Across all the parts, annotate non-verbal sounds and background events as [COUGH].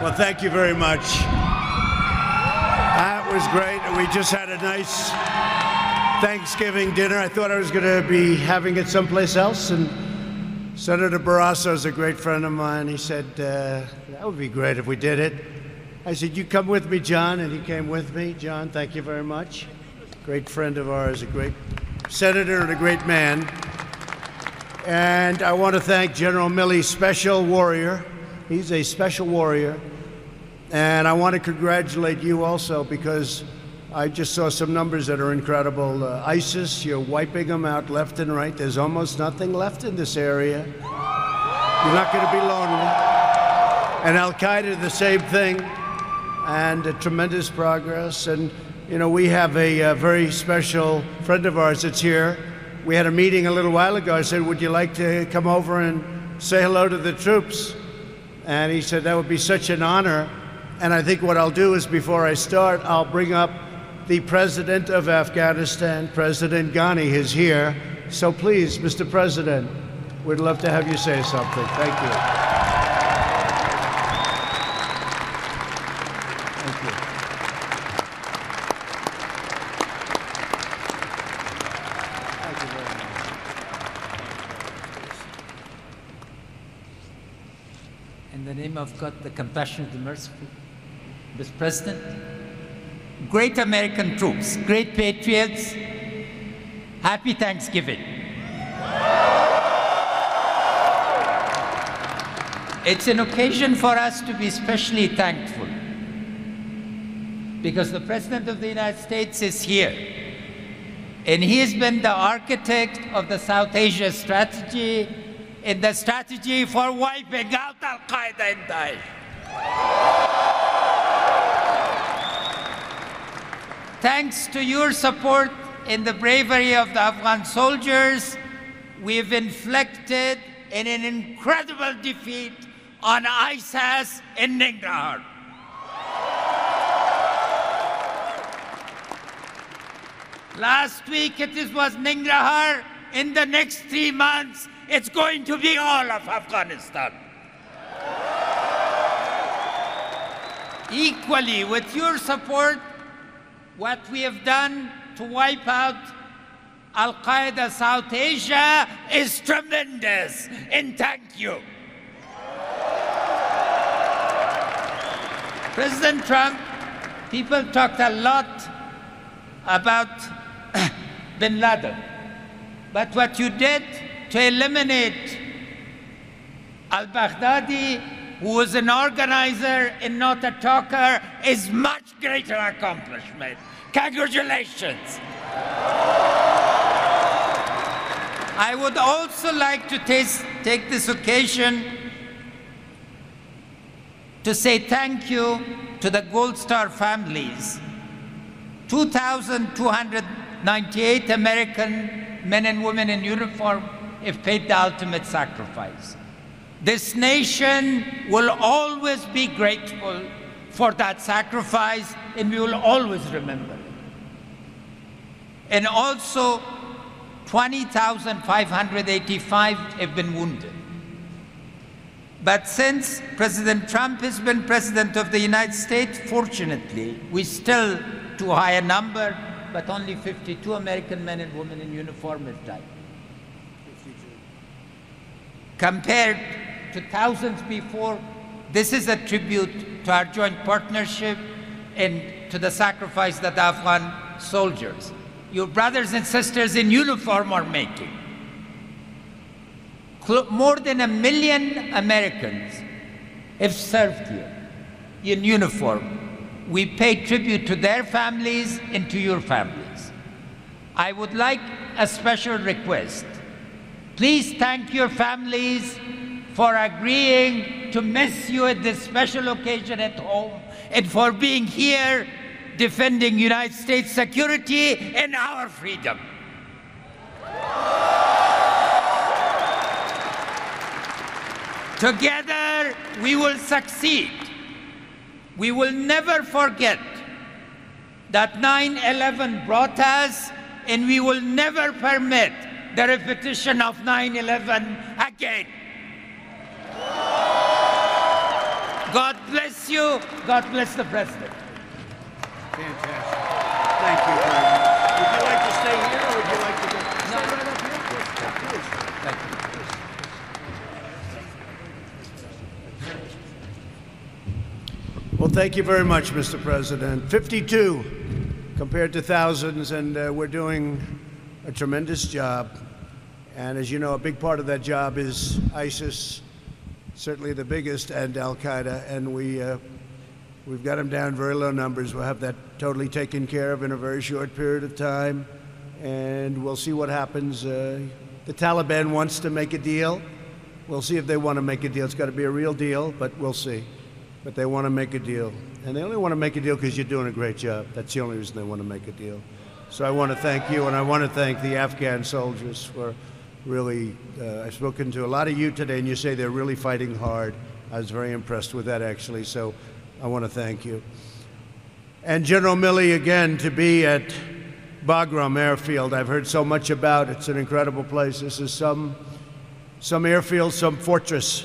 Well, thank you very much. That was great. We just had a nice Thanksgiving dinner. I thought I was going to be having it someplace else, and Senator Barrasso is a great friend of mine. He said, uh, That would be great if we did it. I said, You come with me, John, and he came with me. John, thank you very much. Great friend of ours, a great senator and a great man. And I want to thank General Milley, special warrior. He's a special warrior. And I want to congratulate you also because I just saw some numbers that are incredible. Uh, ISIS, you're wiping them out left and right. There's almost nothing left in this area. You're not going to be lonely. And Al Qaeda, the same thing. And uh, tremendous progress. And, you know, we have a, uh, very special friend of ours that's here we had a meeting a little while ago. I said, Would you like to come over and say hello to the troops? And he said, That would be such an honor. And I think what I'll do is before I start, I'll bring up the president of Afghanistan, President Ghani, is here. So please, Mr. President, we'd love to have you say something. Thank you. In the name of God, the compassionate, the merciful, Mr. President, great American troops, great patriots, happy Thanksgiving. It's an occasion for us to be especially thankful because the President of the United States is here. And he has been the architect of the South Asia strategy and the strategy for wiping out Al Qaeda and Daesh. Thanks to your support in the bravery of the Afghan soldiers, we've inflicted an incredible defeat on ISIS in Nangarhar. Last week it was Nangarhar. In the next three months, it's going to be all of Afghanistan. Equally, with your support, what we have done to wipe out Al Qaeda South Asia is tremendous, and thank you. President Trump, people talked a lot about [COUGHS] bin Laden, but what you did to eliminate al-Baghdadi, who was an organizer and not a talker, is much greater accomplishment. Congratulations. I would also like to take this occasion to say thank you to the Gold Star families. 2,298 American men and women in uniform have paid the ultimate sacrifice. This nation will always be grateful for that sacrifice, and we will always remember. And also, 20,585 have been wounded. But since President Trump has been president of the United States, fortunately, we still too a higher number, but only 52 American men and women in uniform have died compared to thousands before. This is a tribute to our joint partnership and to the sacrifice that Afghan soldiers, your brothers and sisters in uniform are making. More than a million Americans have served here in uniform. We pay tribute to their families and to your families. I would like a special request Please thank your families for agreeing to miss you at this special occasion at home and for being here defending United States security and our freedom. Together, we will succeed. We will never forget that 9 11 brought us, and we will never permit the repetition of 9 11 again. God bless you. God bless the president. Fantastic. Thank you very much. Would you like to stay here or would you like to go? Stay right up here. Thank you. Well, thank you very much, Mr. President. 52 compared to thousands, and uh, we're doing a tremendous job. And as you know, a big part of that job is ISIS, certainly the biggest, and Al Qaeda. And we, uh, we've got them down very low numbers. We'll have that totally taken care of in a very short period of time. And we'll see what happens. Uh, the Taliban wants to make a deal. We'll see if they want to make a deal. It's got to be a real deal, but we'll see. But they want to make a deal. And they only want to make a deal because you're doing a great job. That's the only reason they want to make a deal. So I want to thank you, and I want to thank the Afghan soldiers for really. Uh, I've spoken to a lot of you today, and you say they're really fighting hard. I was very impressed with that, actually. So I want to thank you. And General Milley, again, to be at Bagram Airfield, I've heard so much about. It's an incredible place. This is some, some airfield, some fortress.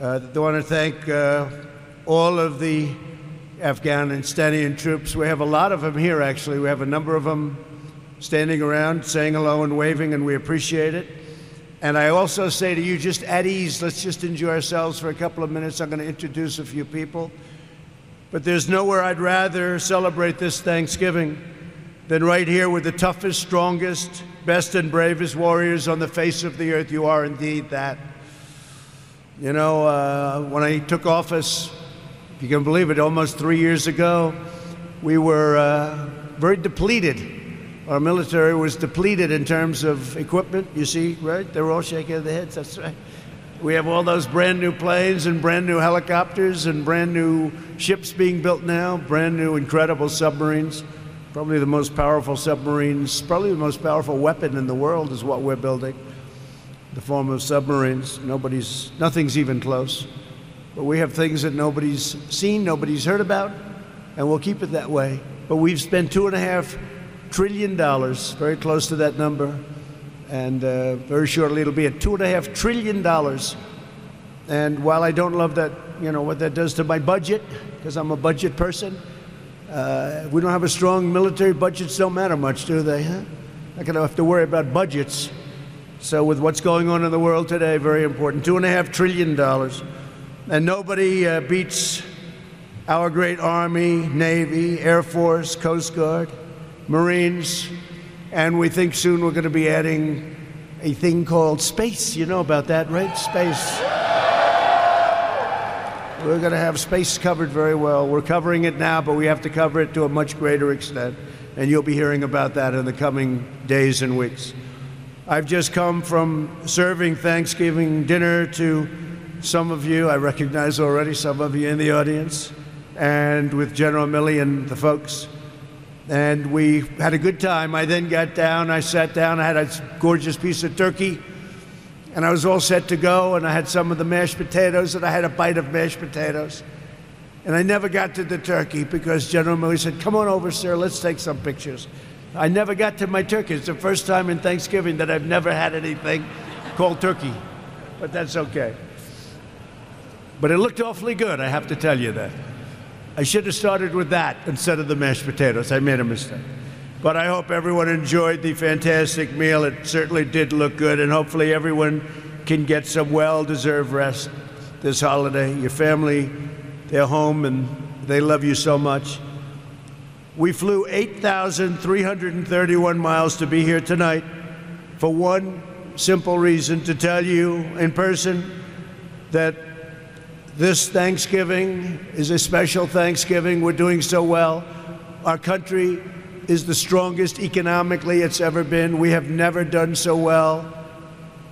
Uh, I want to thank uh, all of the Afghan and Afghanistani troops. We have a lot of them here, actually. We have a number of them standing around, saying hello and waving, and we appreciate it. And I also say to you, just at ease, let's just enjoy ourselves for a couple of minutes. I'm going to introduce a few people. But there's nowhere I'd rather celebrate this Thanksgiving than right here with the toughest, strongest, best, and bravest warriors on the face of the earth. You are indeed that. You know, uh, when I took office, if you can believe it, almost three years ago, we were uh, very depleted. Our military was depleted in terms of equipment. You see, right? They were all shaking their heads. That's right. We have all those brand new planes and brand new helicopters and brand new ships being built now, brand new incredible submarines. Probably the most powerful submarines, probably the most powerful weapon in the world is what we're building the form of submarines. Nobody's, nothing's even close. But we have things that nobody's seen, nobody's heard about, and we'll keep it that way. But we've spent two and a half trillion dollars, very close to that number, and uh, very shortly it'll be at two and a half trillion dollars. And while I don't love that, you know, what that does to my budget, because I'm a budget person, uh, we don't have a strong military. Budget, budgets don't matter much, do they? Huh? Not going to have to worry about budgets. So, with what's going on in the world today, very important. Two and a half trillion dollars. And nobody uh, beats our great Army, Navy, Air Force, Coast Guard, Marines. And we think soon we're going to be adding a thing called space. You know about that, right? Space. We're going to have space covered very well. We're covering it now, but we have to cover it to a much greater extent. And you'll be hearing about that in the coming days and weeks. I've just come from serving Thanksgiving dinner to some of you. I recognize already some of you in the audience, and with General Milley and the folks. And we had a good time. I then got down, I sat down, I had a gorgeous piece of turkey, and I was all set to go. And I had some of the mashed potatoes, and I had a bite of mashed potatoes. And I never got to the turkey because General Milley said, Come on over, sir, let's take some pictures. I never got to my turkey. It's the first time in Thanksgiving that I've never had anything called turkey, but that's okay. But it looked awfully good, I have to tell you that. I should have started with that instead of the mashed potatoes. I made a mistake. But I hope everyone enjoyed the fantastic meal. It certainly did look good, and hopefully everyone can get some well deserved rest this holiday. Your family, they're home and they love you so much. We flew 8,331 miles to be here tonight for one simple reason to tell you in person that this Thanksgiving is a special Thanksgiving. We're doing so well. Our country is the strongest economically it's ever been. We have never done so well.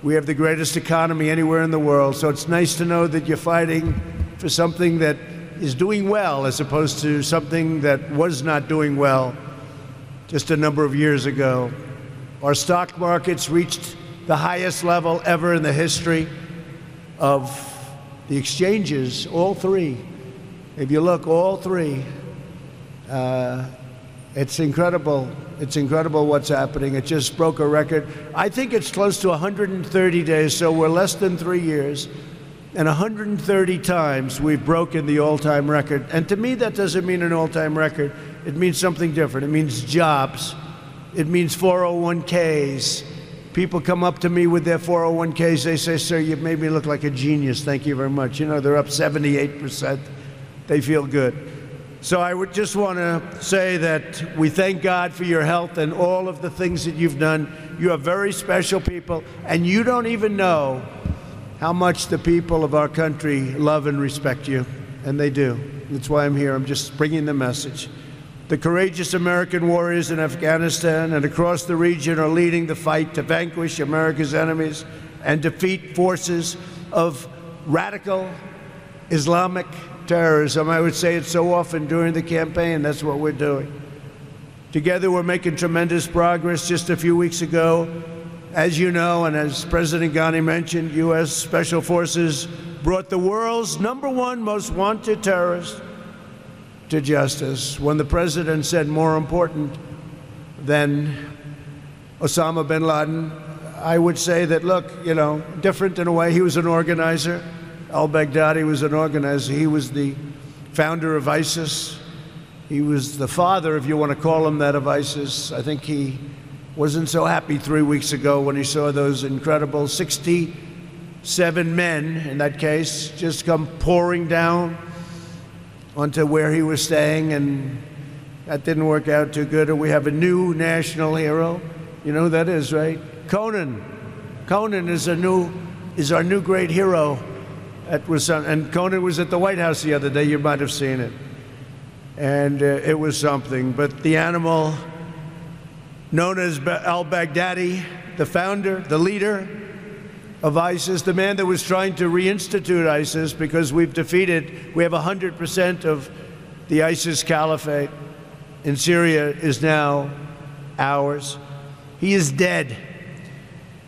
We have the greatest economy anywhere in the world. So it's nice to know that you're fighting for something that is doing well as opposed to something that was not doing well just a number of years ago. Our stock markets reached the highest level ever in the history of the exchanges, all three. If you look, all three. Uh, it's incredible. It's incredible what's happening. It just broke a record. I think it's close to 130 days, so we're less than three years. And 130 times we've broken the all time record. And to me, that doesn't mean an all time record. It means something different. It means jobs, it means 401ks. People come up to me with their 401ks. They say, Sir, you've made me look like a genius. Thank you very much. You know, they're up 78%. They feel good. So I would just want to say that we thank God for your health and all of the things that you've done. You are very special people, and you don't even know how much the people of our country love and respect you, and they do. That's why I'm here. I'm just bringing the message. The courageous American warriors in Afghanistan and across the region are leading the fight to vanquish America's enemies and defeat forces of radical Islamic terrorism. I would say it so often during the campaign. That's what we're doing. Together, we're making tremendous progress. Just a few weeks ago, as you know, and as President Ghani mentioned, U.S. Special Forces brought the world's number one most wanted terrorist to justice when the president said more important than Osama bin Laden. I would say that, look, you know, different in a way. He was an organizer. Al Baghdadi was an organizer. He was the founder of ISIS. He was the father, if you want to call him that, of ISIS. I think he wasn't so happy three weeks ago when he saw those incredible 67 men, in that case, just come pouring down onto where he was staying, and that didn't work out too good. Or we have a new national hero. You know who that is, right? Conan. Conan is a new is our new great hero. That was and Conan was at the White House the other day. You might have seen it, and uh, it was something. But the animal known as al-Baghdadi, the founder, the leader of ISIS, the man that was trying to reinstitute ISIS because we've defeated, we have 100% of the ISIS caliphate in Syria is now ours. He is dead.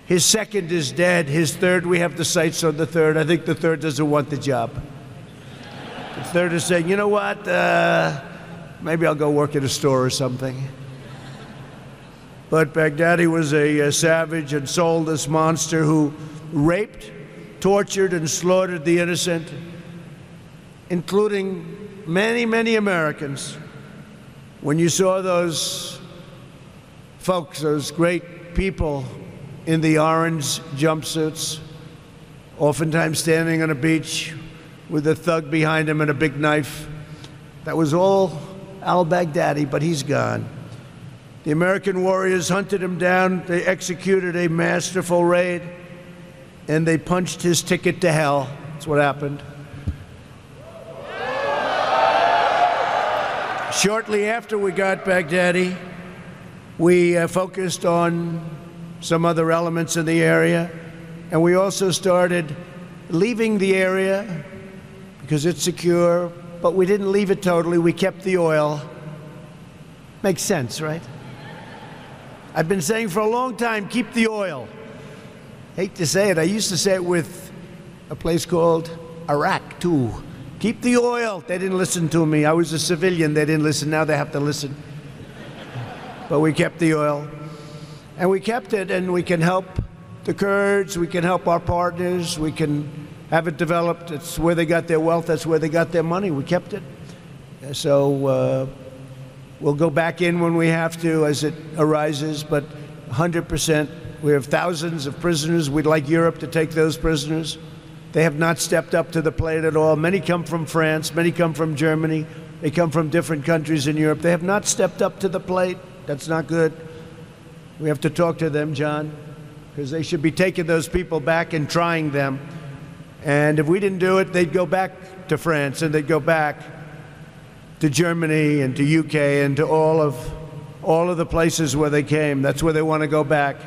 His second is dead. His third, we have the sights on the third. I think the third doesn't want the job. The third is saying, you know what? Uh, maybe I'll go work at a store or something. But Baghdadi was a, a savage and soulless monster who raped, tortured, and slaughtered the innocent, including many, many Americans. When you saw those folks, those great people in the orange jumpsuits, oftentimes standing on a beach with a thug behind him and a big knife. That was all al Baghdadi, but he's gone. The American warriors hunted him down, they executed a masterful raid, and they punched his ticket to hell. That's what happened. Shortly after we got Baghdadi, we uh, focused on some other elements in the area. And we also started leaving the area because it's secure, but we didn't leave it totally. We kept the oil. Makes sense, right? I've been saying for a long time keep the oil. Hate to say it, I used to say it with a place called Iraq, too. Keep the oil. They didn't listen to me. I was a civilian. They didn't listen. Now they have to listen. But we kept the oil. And we kept it, and we can help the Kurds, we can help our partners, we can have it developed. It's where they got their wealth, that's where they got their money. We kept it. So uh, we'll go back in when we have to as it arises, but 100%. We have thousands of prisoners. We'd like Europe to take those prisoners. They have not stepped up to the plate at all. Many come from France, many come from Germany, they come from different countries in Europe. They have not stepped up to the plate. That's not good. We have to talk to them, John, because they should be taking those people back and trying them. And if we didn't do it, they'd go back to France and they'd go back to Germany and to UK and to all of all of the places where they came. That's where they want to go back.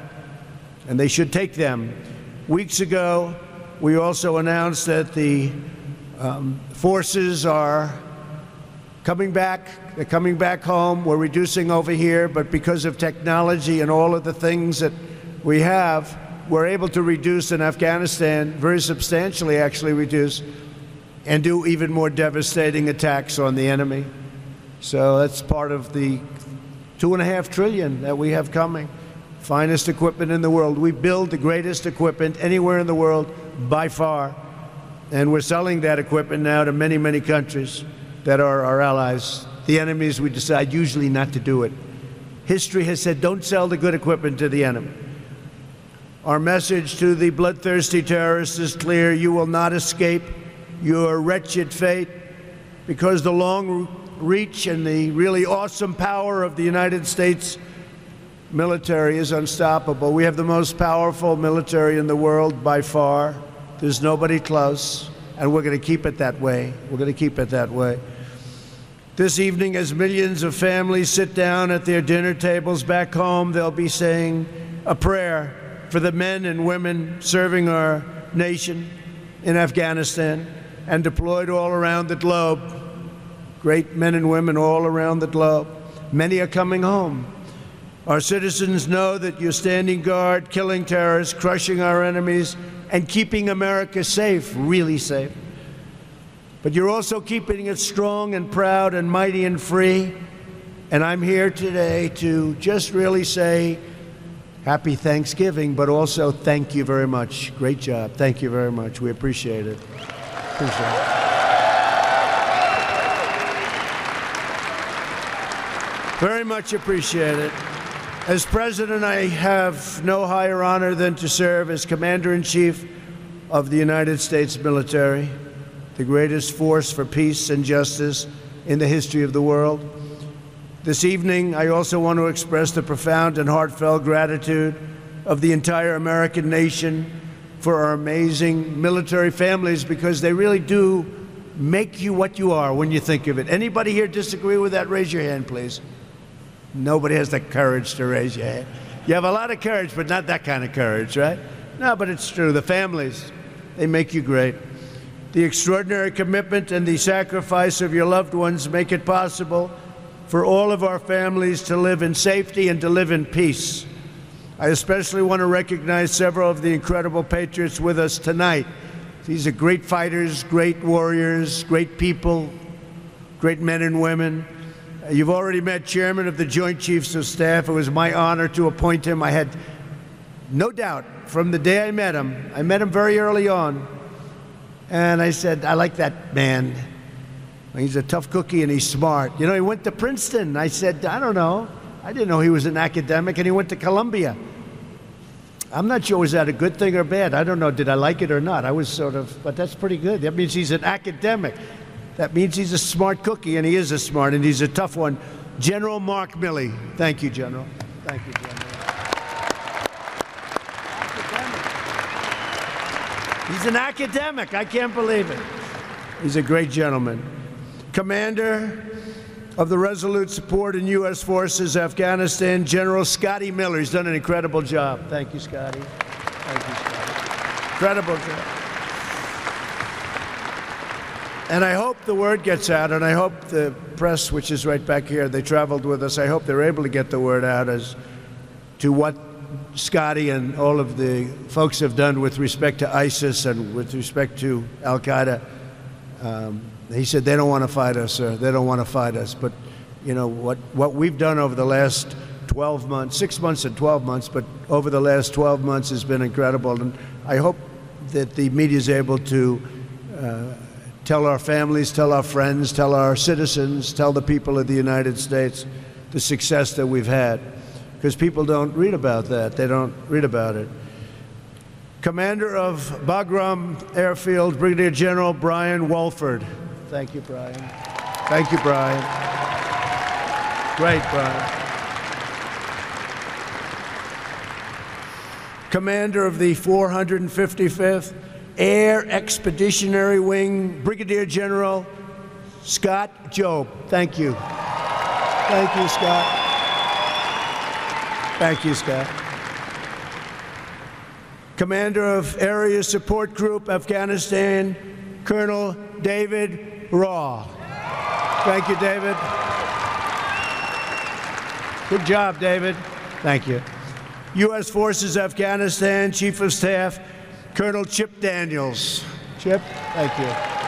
And they should take them. Weeks ago, we also announced that the um, forces are coming back. They're coming back home. We're reducing over here, but because of technology and all of the things that we have, we're able to reduce in Afghanistan very substantially, actually reduce, and do even more devastating attacks on the enemy. So that's part of the two and a half trillion that we have coming. Finest equipment in the world. We build the greatest equipment anywhere in the world by far. And we're selling that equipment now to many, many countries that are our allies. The enemies, we decide usually not to do it. History has said don't sell the good equipment to the enemy. Our message to the bloodthirsty terrorists is clear you will not escape your wretched fate because the long reach and the really awesome power of the United States military is unstoppable. We have the most powerful military in the world by far. There's nobody close, and we're going to keep it that way. We're going to keep it that way. This evening, as millions of families sit down at their dinner tables back home, they'll be saying a prayer for the men and women serving our nation in Afghanistan and deployed all around the globe. Great men and women all around the globe. Many are coming home. Our citizens know that you're standing guard, killing terrorists, crushing our enemies, and keeping America safe, really safe. But you're also keeping it strong and proud and mighty and free. And I'm here today to just really say, Happy Thanksgiving, but also thank you very much. Great job. Thank you very much. We appreciate it. Appreciate. Very much appreciate it. As president, I have no higher honor than to serve as commander in chief of the United States military, the greatest force for peace and justice in the history of the world. This evening, I also want to express the profound and heartfelt gratitude of the entire American nation for our amazing military families because they really do make you what you are when you think of it. Anybody here disagree with that? Raise your hand, please. Nobody has the courage to raise your hand. You have a lot of courage, but not that kind of courage, right? No, but it's true. The families, they make you great. The extraordinary commitment and the sacrifice of your loved ones make it possible for all of our families to live in safety and to live in peace. I especially want to recognize several of the incredible patriots with us tonight. These are great fighters, great warriors, great people, great men and women. Uh, you've already met Chairman of the Joint Chiefs of Staff. It was my honor to appoint him. I had no doubt from the day I met him. I met him very early on. And I said, I like that man. He's a tough cookie and he's smart. You know, he went to Princeton. I said, I don't know. I didn't know he was an academic, and he went to Columbia. I'm not sure was that a good thing or bad. I don't know. Did I like it or not? I was sort of, but that's pretty good. That means he's an academic. That means he's a smart cookie, and he is a smart, and he's a tough one. General Mark Milley. Thank you, General. Thank you, General. He's an academic. I can't believe it. He's a great gentleman. Commander of the Resolute Support in U.S. Forces, Afghanistan, General Scotty Miller. He's done an incredible job. Thank you, Scotty. Thank you, Scotty. Incredible job. And I hope the word gets out, and I hope the press, which is right back here, they traveled with us. I hope they're able to get the word out as to what Scotty and all of the folks have done with respect to ISIS and with respect to Al Qaeda. Um, he said they don't want to fight us, sir. They don't want to fight us. But you know what? What we've done over the last 12 months, six months and 12 months, but over the last 12 months has been incredible. And I hope that the media is able to uh, tell our families, tell our friends, tell our citizens, tell the people of the United States the success that we've had. Because people don't read about that. They don't read about it. Commander of Bagram Airfield, Brigadier General Brian Wolford. Thank you, Brian. Thank you, Brian. Great, Brian. Commander of the 455th Air Expeditionary Wing, Brigadier General Scott Jobe. Thank you. Thank you, Scott. Thank you, Scott. Commander of Area Support Group, Afghanistan, Colonel David Raw. Thank you, David. Good job, David. Thank you. U.S. Forces Afghanistan Chief of Staff, Colonel Chip Daniels. Chip, thank you.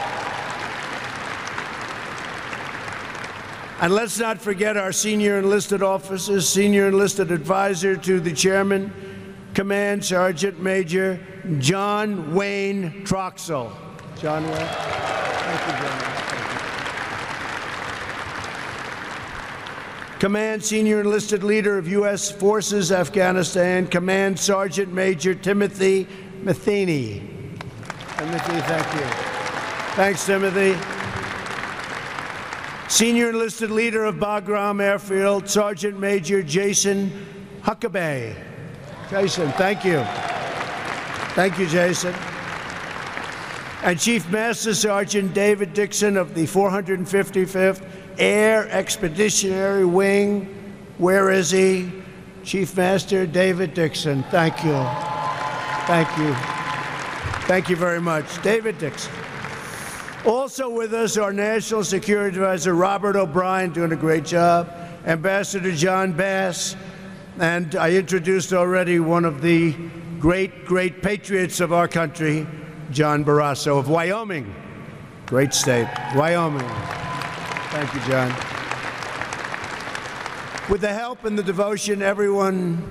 And let's not forget our senior enlisted officers, senior enlisted advisor to the chairman, Command Sergeant Major John Wayne Troxell. John Wayne. Thank you, John. Thank you. Command Senior Enlisted Leader of U.S. Forces, Afghanistan, Command Sergeant Major Timothy Metheny. Timothy, thank you. Thanks, Timothy. Senior Enlisted Leader of Bagram Airfield, Sergeant Major Jason Huckabee. Jason, thank you. Thank you, Jason. And Chief Master Sergeant David Dixon of the 455th Air Expeditionary Wing. Where is he? Chief Master David Dixon. Thank you. Thank you. Thank you very much. David Dixon. Also with us, our National Security Advisor, Robert O'Brien, doing a great job. Ambassador John Bass. And I introduced already one of the great, great patriots of our country, John Barrasso of Wyoming. Great state, Wyoming. Thank you, John. With the help and the devotion everyone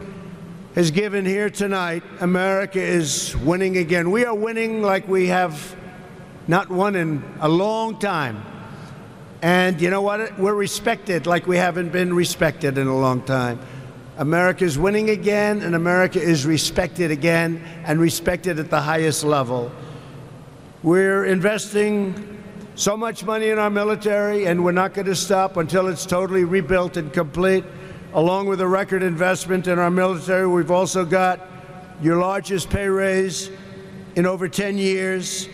has given here tonight, America is winning again. We are winning like we have not won in a long time. And you know what? We're respected like we haven't been respected in a long time. America is winning again, and America is respected again, and respected at the highest level. We're investing so much money in our military, and we're not going to stop until it's totally rebuilt and complete. Along with a record investment in our military, we've also got your largest pay raise in over 10 years.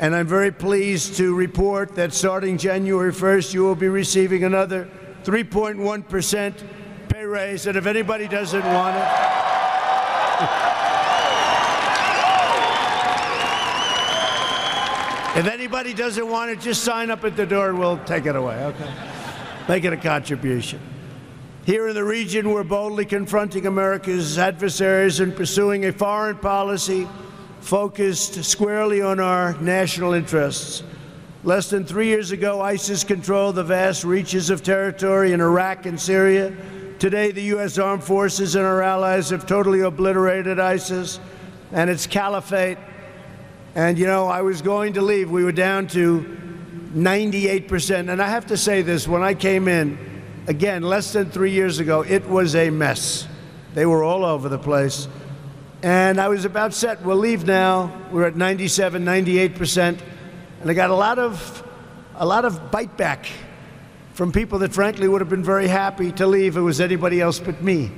And I'm very pleased to report that starting January 1st, you will be receiving another 3.1% pay raise. And if anybody doesn't want it, if anybody doesn't want it, just sign up at the door and we'll take it away, okay? Make it a contribution. Here in the region, we're boldly confronting America's adversaries and pursuing a foreign policy focused squarely on our national interests. Less than three years ago, ISIS controlled the vast reaches of territory in Iraq and Syria. Today, the U.S. armed forces and our allies have totally obliterated ISIS and its caliphate. And, you know, I was going to leave. We were down to 98%. And I have to say this when I came in, again, less than three years ago, it was a mess. They were all over the place. And I was about set. We'll leave now. We're at 97, 98%. And I got a lot of, a lot of bite back from people that frankly would have been very happy to leave if it was anybody else but me.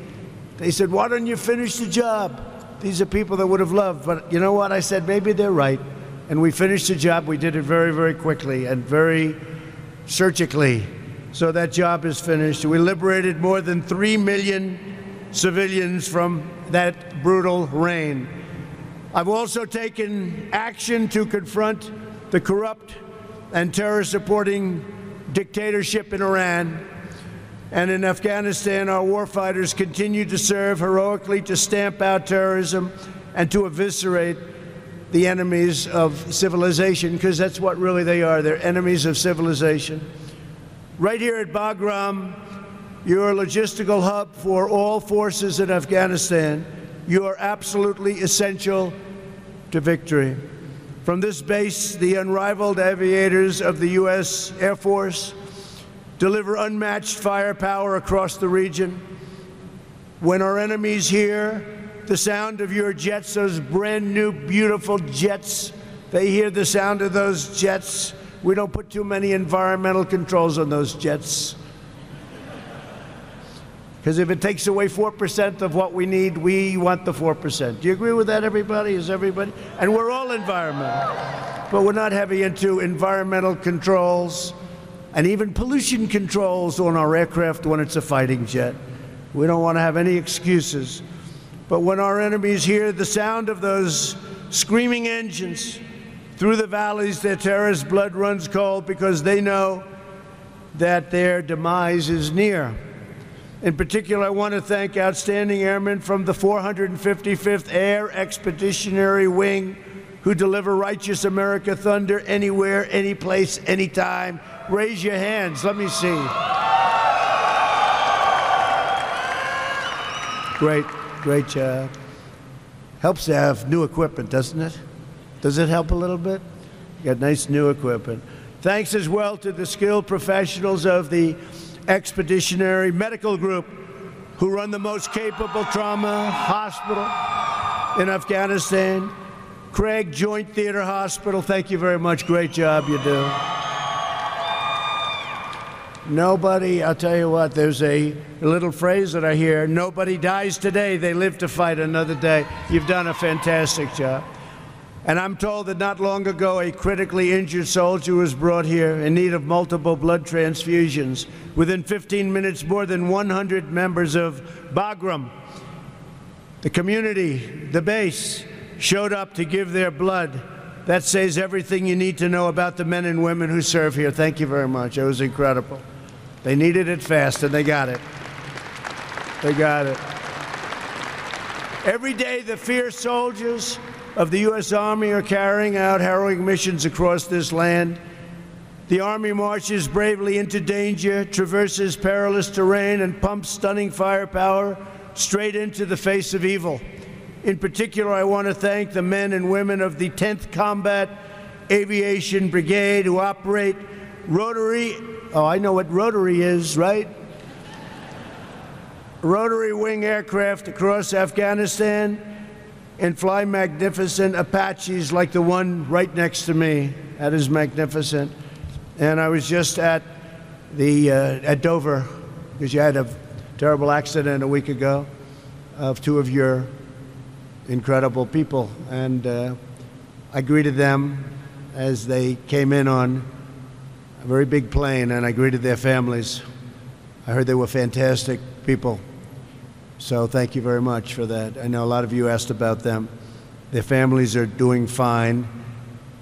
They said, why don't you finish the job? These are people that would have loved. But you know what? I said, maybe they're right. And we finished the job. We did it very, very quickly and very surgically. So that job is finished. We liberated more than 3 million civilians from that brutal reign. I've also taken action to confront the corrupt and terror supporting dictatorship in Iran. And in Afghanistan, our warfighters continue to serve heroically to stamp out terrorism and to eviscerate the enemies of civilization, because that's what really they are. They're enemies of civilization. Right here at Bagram, you're a logistical hub for all forces in Afghanistan. You are absolutely essential to victory. From this base, the unrivaled aviators of the U.S. Air Force deliver unmatched firepower across the region. When our enemies hear the sound of your jets, those brand new, beautiful jets, they hear the sound of those jets. We don't put too many environmental controls on those jets. Because if it takes away 4% of what we need, we want the 4%. Do you agree with that, everybody? Is everybody? And we're all environmental. But we're not heavy into environmental controls and even pollution controls on our aircraft when it's a fighting jet. We don't want to have any excuses. But when our enemies hear the sound of those screaming engines through the valleys, their terrorist blood runs cold because they know that their demise is near. In particular, I want to thank outstanding airmen from the 455th Air Expeditionary Wing who deliver righteous America thunder anywhere, any place, anytime. Raise your hands. Let me see. Great, great job. Helps to have new equipment, doesn't it? Does it help a little bit? Got nice new equipment. Thanks as well to the skilled professionals of the Expeditionary Medical Group, who run the most capable trauma hospital in Afghanistan. Craig Joint Theater Hospital, thank you very much. Great job you do. Nobody, I'll tell you what, there's a, little phrase that I hear nobody dies today, they live to fight another day. You've done a fantastic job. And I'm told that not long ago, a critically injured soldier was brought here in need of multiple blood transfusions. Within 15 minutes, more than 100 members of Bagram, the community, the base, showed up to give their blood. That says everything you need to know about the men and women who serve here. Thank you very much. It was incredible. They needed it fast, and they got it. They got it. Every day, the fierce soldiers of the U.S. Army are carrying out harrowing missions across this land. The Army marches bravely into danger, traverses perilous terrain, and pumps stunning firepower straight into the face of evil. In particular, I want to thank the men and women of the 10th Combat Aviation Brigade who operate rotary Oh, I know what rotary is, right? rotary wing aircraft across Afghanistan and fly magnificent Apaches like the one right next to me. That is magnificent. And I was just at the uh, at Dover because you had a terrible accident a week ago of two of your incredible people, and uh, I greeted them as they came in on a very big plane, and I greeted their families. I heard they were fantastic people. So thank you very much for that. I know a lot of you asked about them. Their families are doing fine,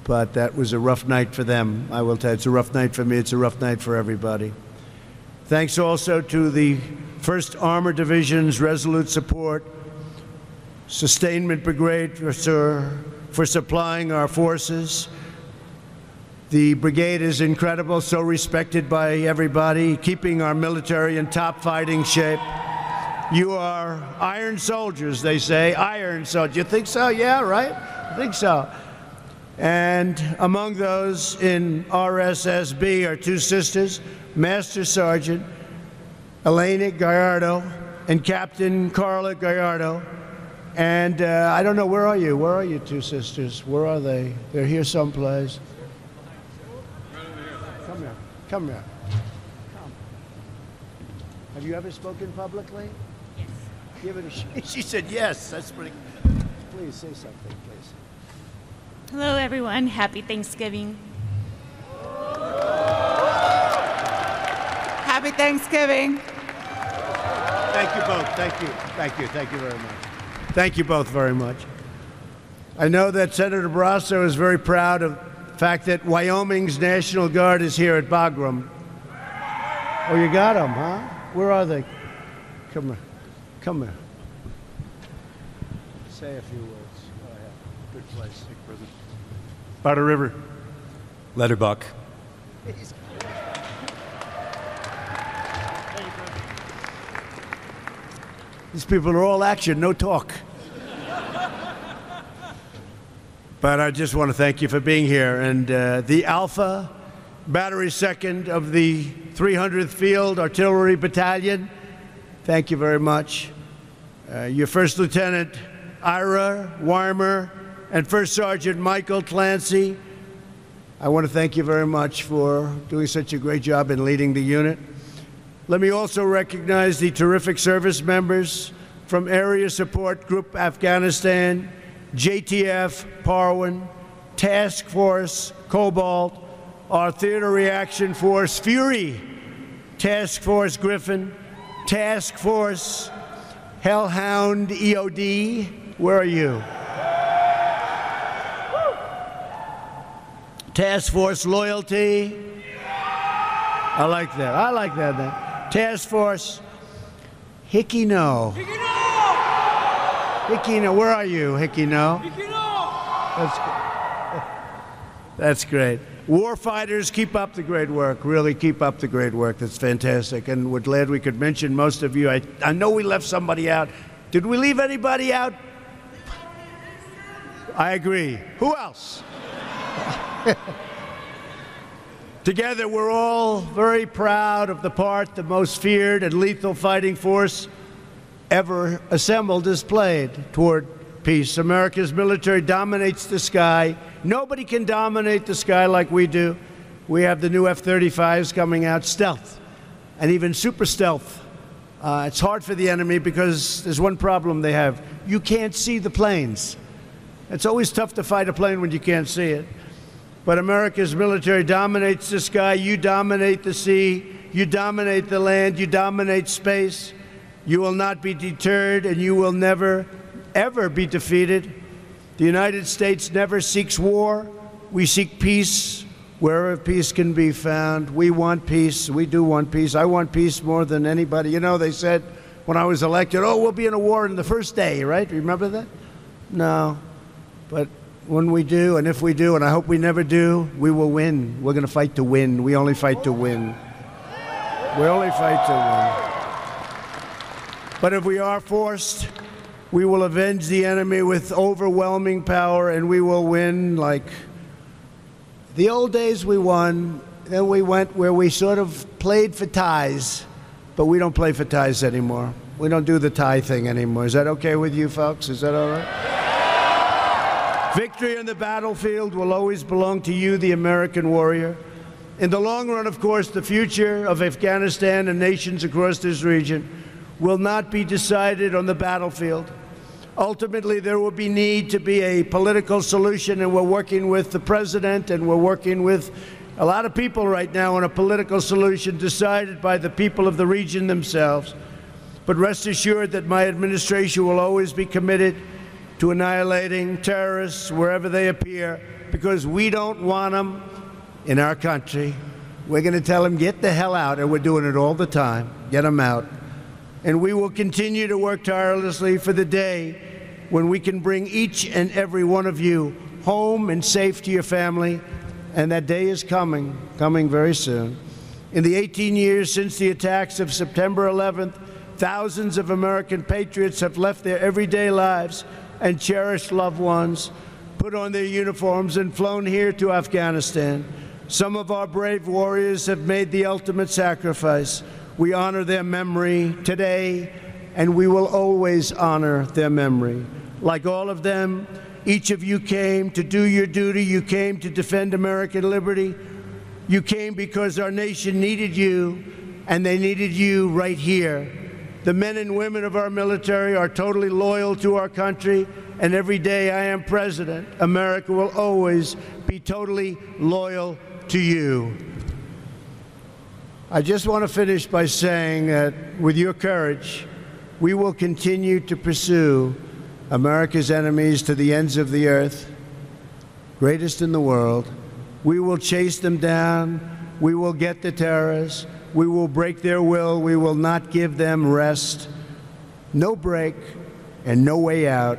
but that was a rough night for them. I will tell you, it's a rough night for me. It's a rough night for everybody. Thanks also to the 1st Armored Division's resolute support, Sustainment Brigade for, for supplying our forces, the brigade is incredible, so respected by everybody, keeping our military in top fighting shape. You are iron soldiers, they say. Iron soldiers. You think so? Yeah, right? I think so. And among those in RSSB are two sisters, Master Sergeant Elena Gallardo and Captain Carla Gallardo. And uh, I don't know, where are you? Where are you two sisters? Where are they? They're here someplace. Come here. Come. Have you ever spoken publicly? Yes. Give it a sh- [LAUGHS] She said yes. That's pretty. Please say something, please. Hello, everyone. Happy Thanksgiving. Happy Thanksgiving. Thank you both. Thank you. Thank you. Thank you very much. Thank you both very much. I know that Senator Barrasso is very proud of the fact that Wyoming's National Guard is here at Bagram. Oh, you got them, huh? Where are they? Come here. Come here. Say a few words. Go ahead. Good place. Powder River. Letterbuck. [LAUGHS] These people are all action, no talk. But I just want to thank you for being here. And uh, the Alpha Battery Second of the 300th Field Artillery Battalion, thank you very much. Uh, your First Lieutenant Ira Weimer and First Sergeant Michael Clancy, I want to thank you very much for doing such a great job in leading the unit. Let me also recognize the terrific service members from Area Support Group Afghanistan, JTF Parwan, Task Force Cobalt, our Theater Reaction Force Fury, Task Force Griffin, Task Force Hellhound EOD. Where are you? Task Force Loyalty. I like that. I like that. Name. Task Force Hickey No. Hickey No. Hickey No. Where are you, Hickey No? Hickey No. That's [LAUGHS] That's great. Warfighters, keep up the great work. Really keep up the great work. That's fantastic. And we're glad we could mention most of you. I, I know we left somebody out. Did we leave anybody out? I agree. Who else? [LAUGHS] Together, we're all very proud of the part the most feared and lethal fighting force ever assembled has played toward peace. America's military dominates the sky. Nobody can dominate the sky like we do. We have the new F 35s coming out, stealth, and even super stealth. Uh, it's hard for the enemy because there's one problem they have you can't see the planes. It's always tough to fight a plane when you can't see it. But America's military dominates the sky, you dominate the sea, you dominate the land, you dominate space. You will not be deterred, and you will never, ever be defeated. The United States never seeks war. We seek peace wherever peace can be found. We want peace. We do want peace. I want peace more than anybody. You know, they said when I was elected, oh, we'll be in a war in the first day, right? Remember that? No. But when we do, and if we do, and I hope we never do, we will win. We're going to fight to win. We only fight to win. We only fight to win. But if we are forced, we will avenge the enemy with overwhelming power and we will win like the old days we won. Then we went where we sort of played for ties, but we don't play for ties anymore. We don't do the tie thing anymore. Is that okay with you folks? Is that all right? Victory on the battlefield will always belong to you, the American warrior. In the long run, of course, the future of Afghanistan and nations across this region will not be decided on the battlefield. Ultimately, there will be need to be a political solution, and we're working with the president and we're working with a lot of people right now on a political solution decided by the people of the region themselves. But rest assured that my administration will always be committed to annihilating terrorists wherever they appear because we don't want them in our country. We're going to tell them, get the hell out, and we're doing it all the time. Get them out. And we will continue to work tirelessly for the day when we can bring each and every one of you home and safe to your family. And that day is coming, coming very soon. In the 18 years since the attacks of September 11th, thousands of American patriots have left their everyday lives and cherished loved ones, put on their uniforms, and flown here to Afghanistan. Some of our brave warriors have made the ultimate sacrifice. We honor their memory today, and we will always honor their memory. Like all of them, each of you came to do your duty. You came to defend American liberty. You came because our nation needed you, and they needed you right here. The men and women of our military are totally loyal to our country, and every day I am president, America will always be totally loyal to you. I just want to finish by saying that with your courage, we will continue to pursue America's enemies to the ends of the earth, greatest in the world. We will chase them down. We will get the terrorists. We will break their will. We will not give them rest. No break and no way out.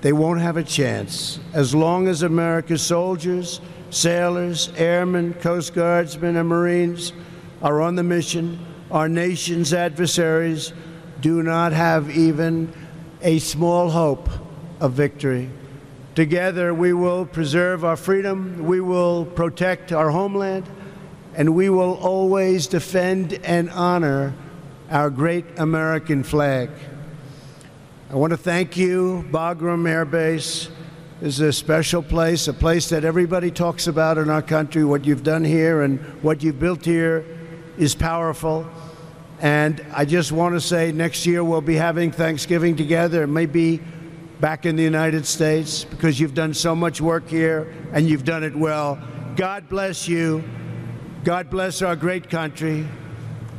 They won't have a chance. As long as America's soldiers, sailors, airmen, Coast Guardsmen, and Marines are on the mission. Our nation's adversaries do not have even a small hope of victory. Together, we will preserve our freedom, we will protect our homeland, and we will always defend and honor our great American flag. I want to thank you, Bagram Air Base. This is a special place, a place that everybody talks about in our country. What you've done here and what you've built here is powerful. And I just want to say next year we'll be having Thanksgiving together. It may be back in the United States because you've done so much work here and you've done it well. God bless you. God bless our great country.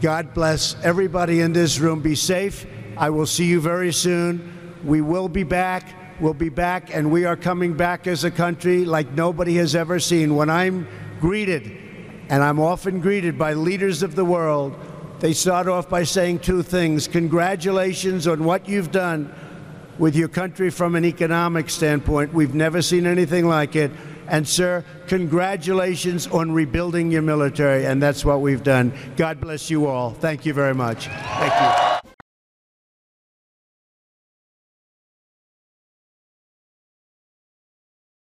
God bless everybody in this room. Be safe. I will see you very soon. We will be back. We'll be back, and we are coming back as a country like nobody has ever seen. When I'm greeted and I'm often greeted by leaders of the world. They start off by saying two things Congratulations on what you've done with your country from an economic standpoint. We've never seen anything like it. And, sir, congratulations on rebuilding your military, and that's what we've done. God bless you all. Thank you very much. Thank you.